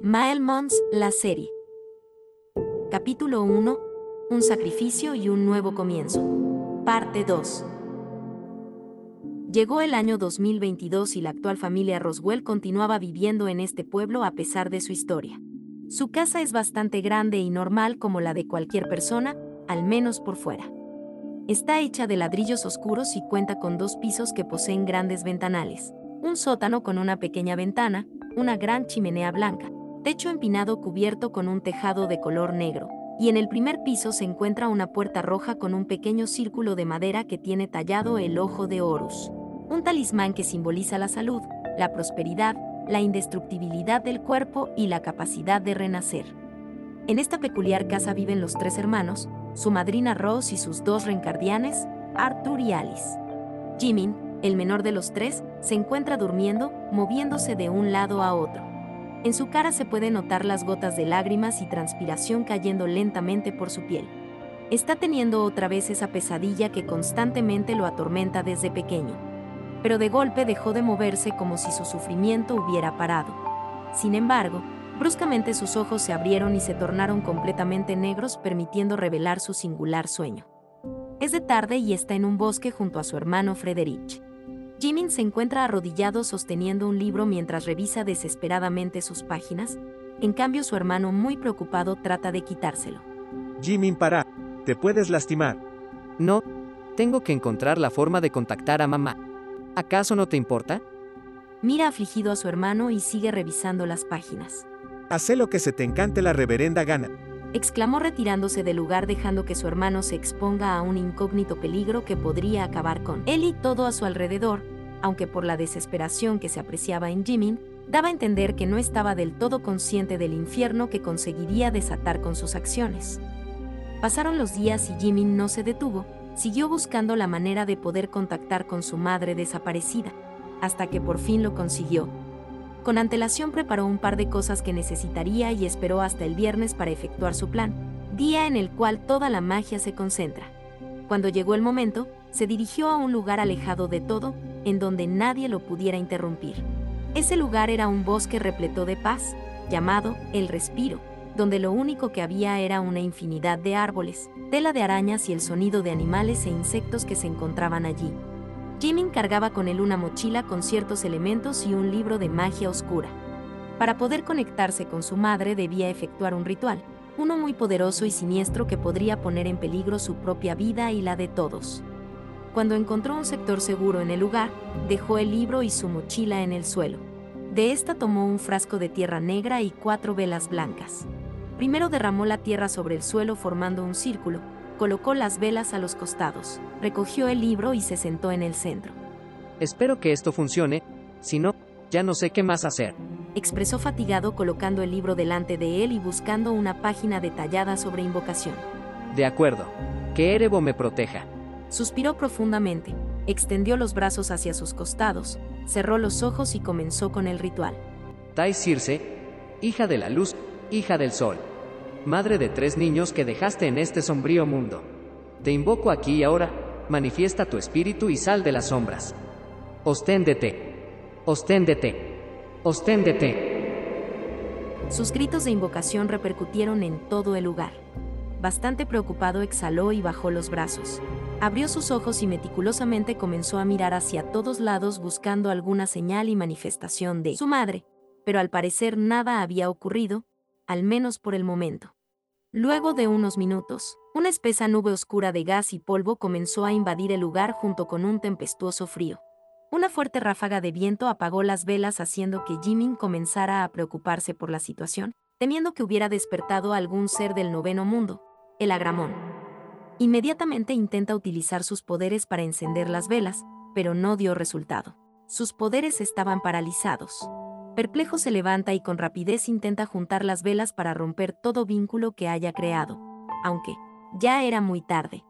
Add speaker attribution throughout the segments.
Speaker 1: Maelmons, la serie. Capítulo 1. Un sacrificio y un nuevo comienzo. Parte 2. Llegó el año 2022 y la actual familia Roswell continuaba viviendo en este pueblo a pesar de su historia. Su casa es bastante grande y normal como la de cualquier persona, al menos por fuera. Está hecha de ladrillos oscuros y cuenta con dos pisos que poseen grandes ventanales, un sótano con una pequeña ventana, una gran chimenea blanca, techo empinado cubierto con un tejado de color negro, y en el primer piso se encuentra una puerta roja con un pequeño círculo de madera que tiene tallado el ojo de Horus, un talismán que simboliza la salud, la prosperidad, la indestructibilidad del cuerpo y la capacidad de renacer. En esta peculiar casa viven los tres hermanos, su madrina Rose y sus dos reencardianes, Arthur y Alice. Jimin, el menor de los tres, se encuentra durmiendo, moviéndose de un lado a otro. En su cara se pueden notar las gotas de lágrimas y transpiración cayendo lentamente por su piel. Está teniendo otra vez esa pesadilla que constantemente lo atormenta desde pequeño. Pero de golpe dejó de moverse como si su sufrimiento hubiera parado. Sin embargo, bruscamente sus ojos se abrieron y se tornaron completamente negros permitiendo revelar su singular sueño. Es de tarde y está en un bosque junto a su hermano Frederich. Jimin se encuentra arrodillado sosteniendo un libro mientras revisa desesperadamente sus páginas, en cambio su hermano muy preocupado trata de quitárselo.
Speaker 2: Jimin, para. Te puedes lastimar.
Speaker 3: No, tengo que encontrar la forma de contactar a mamá. ¿Acaso no te importa?
Speaker 1: Mira afligido a su hermano y sigue revisando las páginas.
Speaker 2: Haz lo que se te encante la reverenda gana.
Speaker 1: Exclamó retirándose del lugar dejando que su hermano se exponga a un incógnito peligro que podría acabar con él y todo a su alrededor, aunque por la desesperación que se apreciaba en Jimin, daba a entender que no estaba del todo consciente del infierno que conseguiría desatar con sus acciones. Pasaron los días y Jimin no se detuvo, siguió buscando la manera de poder contactar con su madre desaparecida, hasta que por fin lo consiguió. Con antelación preparó un par de cosas que necesitaría y esperó hasta el viernes para efectuar su plan, día en el cual toda la magia se concentra. Cuando llegó el momento, se dirigió a un lugar alejado de todo, en donde nadie lo pudiera interrumpir. Ese lugar era un bosque repleto de paz, llamado El Respiro, donde lo único que había era una infinidad de árboles, tela de arañas y el sonido de animales e insectos que se encontraban allí. Jimin cargaba con él una mochila con ciertos elementos y un libro de magia oscura. Para poder conectarse con su madre debía efectuar un ritual, uno muy poderoso y siniestro que podría poner en peligro su propia vida y la de todos. Cuando encontró un sector seguro en el lugar, dejó el libro y su mochila en el suelo. De esta tomó un frasco de tierra negra y cuatro velas blancas. Primero derramó la tierra sobre el suelo formando un círculo, colocó las velas a los costados, recogió el libro y se sentó en el centro.
Speaker 3: Espero que esto funcione, si no, ya no sé qué más hacer.
Speaker 1: Expresó fatigado colocando el libro delante de él y buscando una página detallada sobre invocación.
Speaker 3: De acuerdo. Que Erebo me proteja.
Speaker 1: Suspiró profundamente, extendió los brazos hacia sus costados, cerró los ojos y comenzó con el ritual.
Speaker 3: Tai Circe, hija de la luz, hija del sol, madre de tres niños que dejaste en este sombrío mundo. Te invoco aquí y ahora, manifiesta tu espíritu y sal de las sombras. Osténdete, osténdete, osténdete.
Speaker 1: Sus gritos de invocación repercutieron en todo el lugar. Bastante preocupado exhaló y bajó los brazos. Abrió sus ojos y meticulosamente comenzó a mirar hacia todos lados buscando alguna señal y manifestación de su madre, pero al parecer nada había ocurrido, al menos por el momento. Luego de unos minutos, una espesa nube oscura de gas y polvo comenzó a invadir el lugar junto con un tempestuoso frío. Una fuerte ráfaga de viento apagó las velas haciendo que Jimin comenzara a preocuparse por la situación, temiendo que hubiera despertado algún ser del noveno mundo, el agramón. Inmediatamente intenta utilizar sus poderes para encender las velas, pero no dio resultado. Sus poderes estaban paralizados. Perplejo se levanta y con rapidez intenta juntar las velas para romper todo vínculo que haya creado, aunque ya era muy tarde.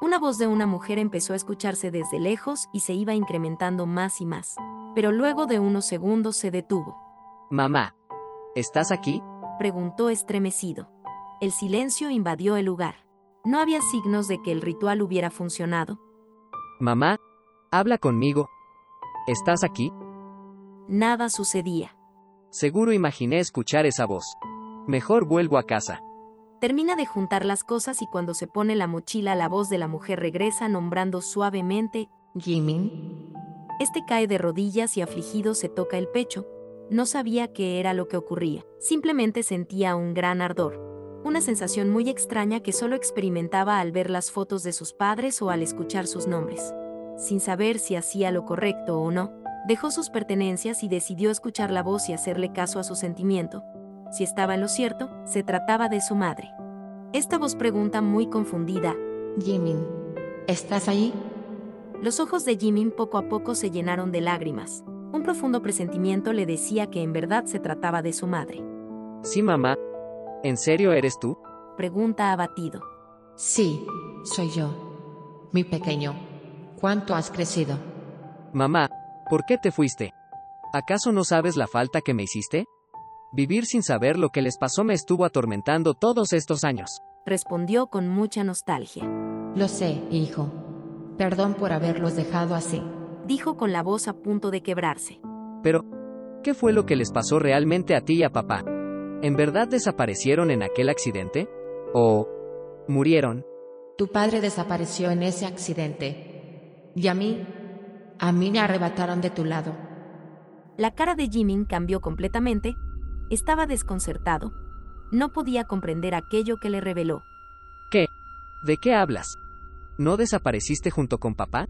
Speaker 1: Una voz de una mujer empezó a escucharse desde lejos y se iba incrementando más y más, pero luego de unos segundos se detuvo.
Speaker 3: Mamá, ¿estás aquí?
Speaker 1: preguntó estremecido. El silencio invadió el lugar. No había signos de que el ritual hubiera funcionado.
Speaker 3: Mamá, habla conmigo. ¿Estás aquí?
Speaker 1: Nada sucedía.
Speaker 3: Seguro imaginé escuchar esa voz. Mejor vuelvo a casa.
Speaker 1: Termina de juntar las cosas y cuando se pone la mochila la voz de la mujer regresa nombrando suavemente
Speaker 4: Jimin.
Speaker 1: Este cae de rodillas y afligido se toca el pecho. No sabía qué era lo que ocurría, simplemente sentía un gran ardor. Una sensación muy extraña que solo experimentaba al ver las fotos de sus padres o al escuchar sus nombres. Sin saber si hacía lo correcto o no, dejó sus pertenencias y decidió escuchar la voz y hacerle caso a su sentimiento. Si estaba en lo cierto, se trataba de su madre. Esta voz pregunta muy confundida,
Speaker 4: Jimin. ¿Estás ahí?
Speaker 1: Los ojos de Jimin poco a poco se llenaron de lágrimas. Un profundo presentimiento le decía que en verdad se trataba de su madre.
Speaker 3: Sí, mamá. ¿En serio eres tú?
Speaker 1: Pregunta abatido.
Speaker 4: Sí, soy yo. Mi pequeño. ¿Cuánto has crecido?
Speaker 3: Mamá, ¿por qué te fuiste? ¿Acaso no sabes la falta que me hiciste? Vivir sin saber lo que les pasó me estuvo atormentando todos estos años.
Speaker 1: Respondió con mucha nostalgia.
Speaker 4: Lo sé, hijo. Perdón por haberlos dejado así.
Speaker 1: Dijo con la voz a punto de quebrarse.
Speaker 3: Pero, ¿qué fue lo que les pasó realmente a ti y a papá? ¿En verdad desaparecieron en aquel accidente? ¿O murieron?
Speaker 4: Tu padre desapareció en ese accidente. Y a mí, a mí me arrebataron de tu lado.
Speaker 1: La cara de Jimin cambió completamente. Estaba desconcertado. No podía comprender aquello que le reveló.
Speaker 3: ¿Qué? ¿De qué hablas? ¿No desapareciste junto con papá?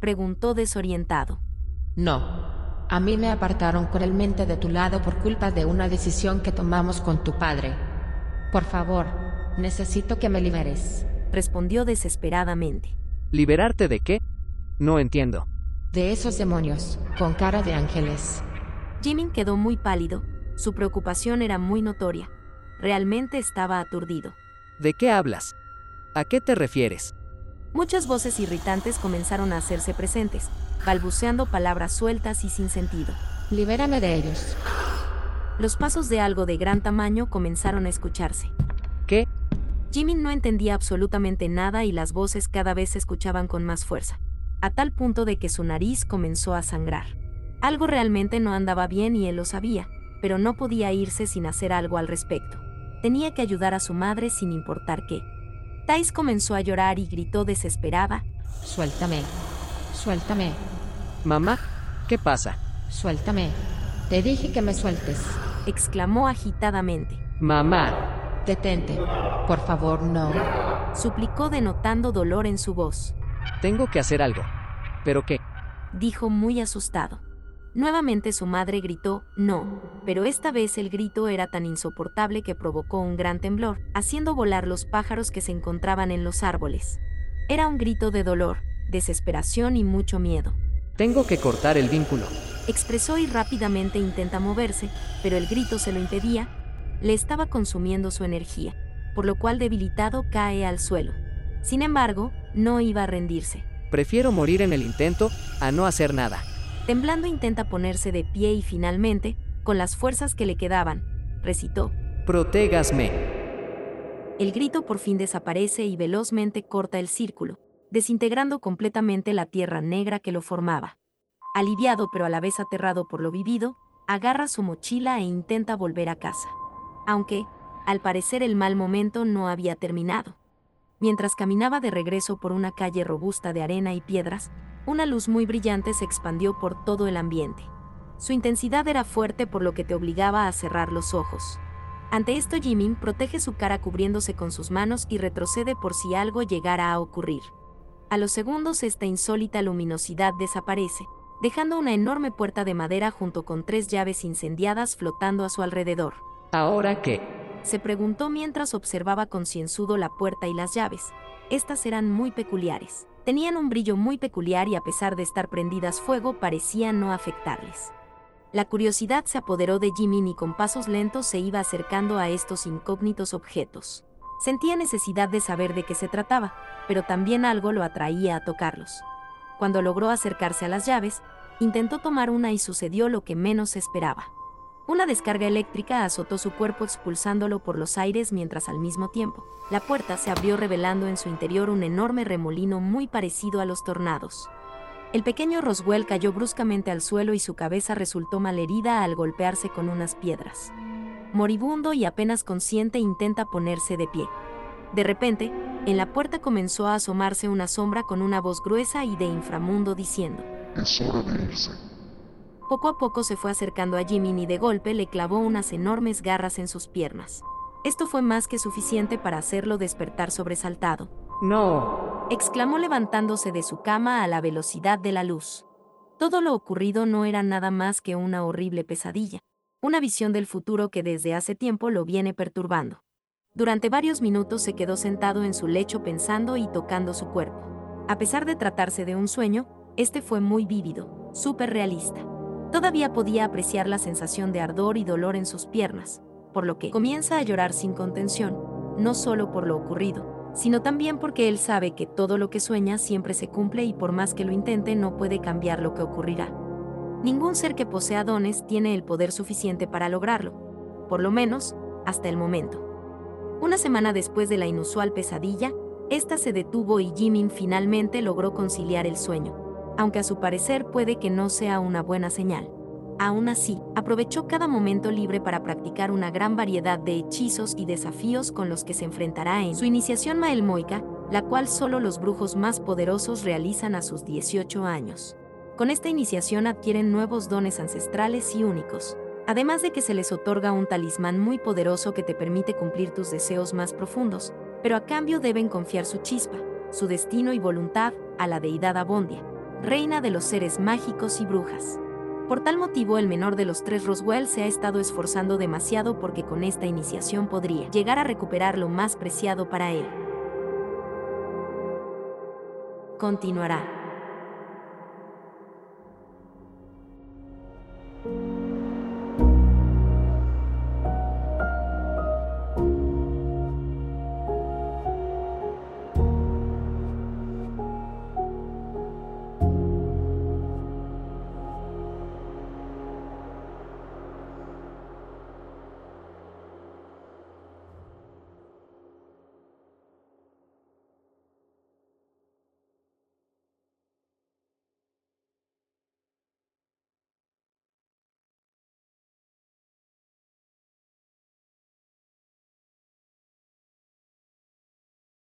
Speaker 1: Preguntó desorientado.
Speaker 4: No. A mí me apartaron cruelmente de tu lado por culpa de una decisión que tomamos con tu padre. Por favor, necesito que me liberes.
Speaker 1: Respondió desesperadamente.
Speaker 3: ¿Liberarte de qué? No entiendo.
Speaker 4: De esos demonios, con cara de ángeles.
Speaker 1: Jimin quedó muy pálido. Su preocupación era muy notoria. Realmente estaba aturdido.
Speaker 3: ¿De qué hablas? ¿A qué te refieres?
Speaker 1: Muchas voces irritantes comenzaron a hacerse presentes, balbuceando palabras sueltas y sin sentido.
Speaker 4: Libérame de ellos.
Speaker 1: Los pasos de algo de gran tamaño comenzaron a escucharse.
Speaker 3: ¿Qué?
Speaker 1: Jimin no entendía absolutamente nada y las voces cada vez se escuchaban con más fuerza, a tal punto de que su nariz comenzó a sangrar. Algo realmente no andaba bien y él lo sabía, pero no podía irse sin hacer algo al respecto. Tenía que ayudar a su madre sin importar qué. Thais comenzó a llorar y gritó desesperada.
Speaker 4: Suéltame. Suéltame.
Speaker 3: Mamá, ¿qué pasa?
Speaker 4: Suéltame. Te dije que me sueltes.
Speaker 1: exclamó agitadamente.
Speaker 3: Mamá.
Speaker 4: Detente. Por favor, no.
Speaker 1: Suplicó denotando dolor en su voz.
Speaker 3: Tengo que hacer algo. ¿Pero qué?
Speaker 1: Dijo muy asustado. Nuevamente su madre gritó, no, pero esta vez el grito era tan insoportable que provocó un gran temblor, haciendo volar los pájaros que se encontraban en los árboles. Era un grito de dolor, desesperación y mucho miedo.
Speaker 3: Tengo que cortar el vínculo.
Speaker 1: Expresó y rápidamente intenta moverse, pero el grito se lo impedía, le estaba consumiendo su energía, por lo cual debilitado cae al suelo. Sin embargo, no iba a rendirse.
Speaker 3: Prefiero morir en el intento a no hacer nada.
Speaker 1: Temblando intenta ponerse de pie y finalmente, con las fuerzas que le quedaban, recitó.
Speaker 3: Protégasme.
Speaker 1: El grito por fin desaparece y velozmente corta el círculo, desintegrando completamente la tierra negra que lo formaba. Aliviado pero a la vez aterrado por lo vivido, agarra su mochila e intenta volver a casa. Aunque, al parecer el mal momento no había terminado. Mientras caminaba de regreso por una calle robusta de arena y piedras, una luz muy brillante se expandió por todo el ambiente. Su intensidad era fuerte por lo que te obligaba a cerrar los ojos. Ante esto Jimin protege su cara cubriéndose con sus manos y retrocede por si algo llegara a ocurrir. A los segundos esta insólita luminosidad desaparece, dejando una enorme puerta de madera junto con tres llaves incendiadas flotando a su alrededor.
Speaker 3: ¿Ahora qué?
Speaker 1: Se preguntó mientras observaba concienzudo la puerta y las llaves. Estas eran muy peculiares. Tenían un brillo muy peculiar y a pesar de estar prendidas fuego parecían no afectarles. La curiosidad se apoderó de Jimin y con pasos lentos se iba acercando a estos incógnitos objetos. Sentía necesidad de saber de qué se trataba, pero también algo lo atraía a tocarlos. Cuando logró acercarse a las llaves, intentó tomar una y sucedió lo que menos esperaba. Una descarga eléctrica azotó su cuerpo expulsándolo por los aires mientras al mismo tiempo, la puerta se abrió revelando en su interior un enorme remolino muy parecido a los tornados. El pequeño Roswell cayó bruscamente al suelo y su cabeza resultó malherida al golpearse con unas piedras. Moribundo y apenas consciente intenta ponerse de pie. De repente, en la puerta comenzó a asomarse una sombra con una voz gruesa y de inframundo diciendo,
Speaker 5: Es hora de irse.
Speaker 1: Poco a poco se fue acercando a Jimmy y de golpe le clavó unas enormes garras en sus piernas. Esto fue más que suficiente para hacerlo despertar sobresaltado.
Speaker 3: No.
Speaker 1: exclamó levantándose de su cama a la velocidad de la luz. Todo lo ocurrido no era nada más que una horrible pesadilla, una visión del futuro que desde hace tiempo lo viene perturbando. Durante varios minutos se quedó sentado en su lecho pensando y tocando su cuerpo. A pesar de tratarse de un sueño, este fue muy vívido, súper realista. Todavía podía apreciar la sensación de ardor y dolor en sus piernas, por lo que comienza a llorar sin contención, no solo por lo ocurrido, sino también porque él sabe que todo lo que sueña siempre se cumple y por más que lo intente no puede cambiar lo que ocurrirá. Ningún ser que posea dones tiene el poder suficiente para lograrlo, por lo menos, hasta el momento. Una semana después de la inusual pesadilla, esta se detuvo y Jimin finalmente logró conciliar el sueño, aunque a su parecer puede que no sea una buena señal. Aún así, aprovechó cada momento libre para practicar una gran variedad de hechizos y desafíos con los que se enfrentará en su iniciación Maelmoica, la cual solo los brujos más poderosos realizan a sus 18 años. Con esta iniciación adquieren nuevos dones ancestrales y únicos, además de que se les otorga un talismán muy poderoso que te permite cumplir tus deseos más profundos, pero a cambio deben confiar su chispa, su destino y voluntad a la deidad Abondia, reina de los seres mágicos y brujas. Por tal motivo, el menor de los tres Roswell se ha estado esforzando demasiado porque con esta iniciación podría llegar a recuperar lo más preciado para él. Continuará.